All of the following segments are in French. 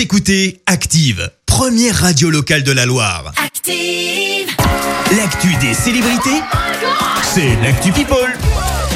Vous écoutez Active, première radio locale de la Loire. Active. L'actu des célébrités, c'est l'actu People.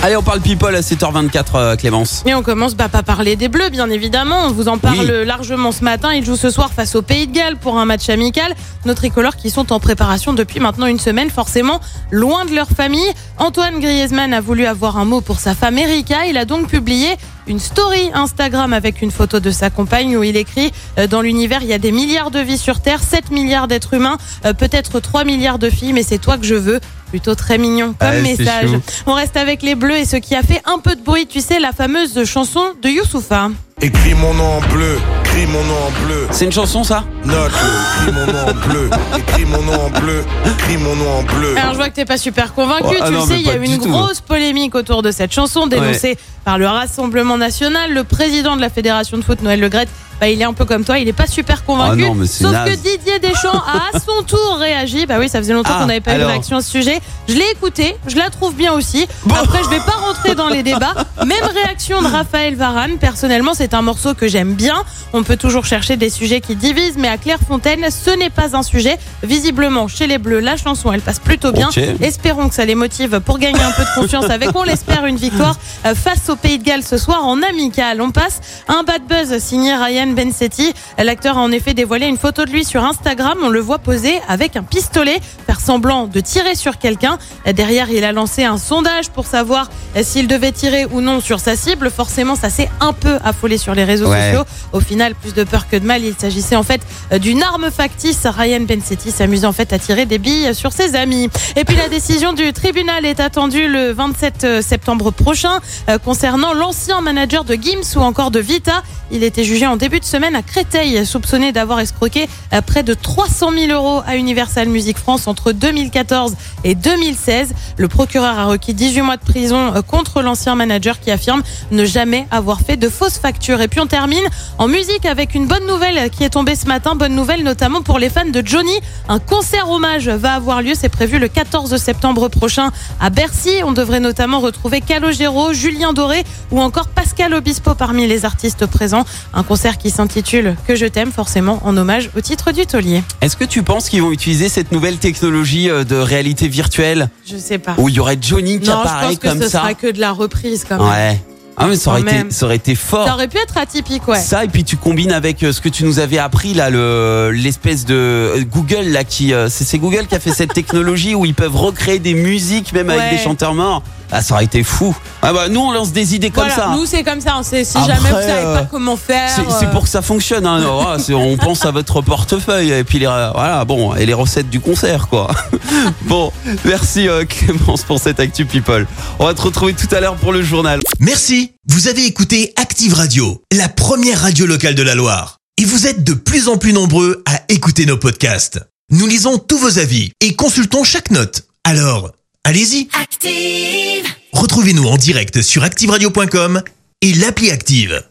Allez, on parle people à 7h24, euh, Clémence. Et on commence bah, par parler des Bleus, bien évidemment. On vous en parle Oui. largement ce matin. Ils jouent ce soir face au Pays de Galles pour un match amical. Nos tricolores qui sont en préparation depuis maintenant une semaine, forcément loin de leur famille. Antoine Griezmann a voulu avoir un mot pour sa femme Erika. Il a donc publié une story Instagram avec une photo de sa compagne où il écrit euh, Dans l'univers, il y a des milliards de vies sur Terre, 7 milliards d'êtres humains, euh, peut-être 3 milliards de filles, mais c'est toi que je veux. Plutôt très mignon comme message. On reste avec les Bleus et ce qui a fait un peu de bruit, tu sais, la fameuse chanson de Youssoufa. Écris mon nom en bleu, écris mon nom en bleu. C'est une chanson, ça Note, écris mon nom en bleu, écris mon nom en bleu, écris mon nom en bleu. Alors je vois que t'es pas super convaincu, Oh, ah tu non, le sais, il y a eu une tout. grosse polémique autour de cette chanson dénoncée par le Rassemblement National. Le président de la Fédération de foot, Noël Le Graët, bah, il est un peu comme toi, il est pas super convaincu. Ah non, Sauf naze. que Didier Deschamps a à son tour réagi. Bah oui, ça faisait longtemps Ah, qu'on n'avait pas eu de réaction à ce sujet. Je l'ai écouté, je la trouve bien aussi. Après, je vais pas rentrer dans les débats. Même réaction de Raphaël Varane. Personnellement, c'est un morceau que j'aime bien. On peut toujours chercher des sujets qui divisent, mais à Clairefontaine, ce n'est pas un sujet. Visiblement, chez les Bleus, la chanson, elle passe plutôt bien. Espérons que ça les motive pour gagner un peu de confiance avec, on l'espère, une victoire euh, face au Pays de Galles ce soir en amical. On passe un bad buzz signé Ryan Bensetti. L'acteur a en effet dévoilé une photo de lui sur Instagram. On le voit poser avec un pistolet, faire semblant de tirer sur quelqu'un. Derrière, il a lancé un sondage pour savoir euh, s'il devait tirer ou non sur sa cible. Forcément, ça s'est un peu affolé sur les réseaux Ouais. sociaux. Au final, plus de peur que de mal. Il s'agissait en fait euh, d'une arme factice. Ryan Bensetti s'amusait en fait à tirer des billes sur ses amis. Et puis la décision du tribunal est attendue le 27 septembre prochain euh, concernant l'ancien manager de Gims ou encore de Vita. Il était jugé en début de semaine à Créteil, soupçonné d'avoir escroqué euh, près de 300 000 euros à Universal Music France entre 2014 et 2016. Le procureur a requis 18 mois de prison euh, contre l'ancien manager qui affirme ne jamais avoir fait de fausses factures. Et puis on termine en musique avec une bonne nouvelle qui est tombée ce matin. Bonne nouvelle notamment pour les fans de Johnny. Un concert hommage va avoir lieu. C'est prévu le 14 septembre prochain à Bercy. On devrait notamment retrouver Calogero, Julien Doré ou encore Pascal Obispo parmi les artistes présents. Un concert qui s'intitule Que je t'aime, forcément en hommage au titre du taulier. Est-ce que tu penses qu'ils vont utiliser cette nouvelle technologie euh, de réalité virtuelle? Je sais pas. où il y aurait Johnny qui non, je apparaît pense que comme ce ça sera que de la reprise quand même. Ouais. Ah mais ça aurait, été, même. ça aurait été fort. Ça aurait pu être atypique, ouais. Ça et puis tu combines avec euh, ce que tu nous avais appris là le l'espèce de euh, Google là qui c'est Google qui a fait cette technologie où ils peuvent recréer des musiques même avec des chanteurs morts. Ah ça aurait été fou. Ah bah nous on lance des idées comme Voilà, ça. nous c'est comme ça. C'est si Après, jamais vous savez euh, pas comment faire. C'est c'est euh, pour que ça fonctionne. Hein. On pense à votre portefeuille et puis les, voilà bon et les recettes du concert quoi. bon, merci euh, Clémence pour cette actu people. On va te retrouver tout à l'heure pour le journal. Merci, vous avez écouté Active Radio, la première radio locale de la Loire. Et vous êtes de plus en plus nombreux à écouter nos podcasts. Nous lisons tous vos avis et consultons chaque note. Alors, allez-y, Active. retrouvez-nous en direct sur activeradio.com et l'appli Active.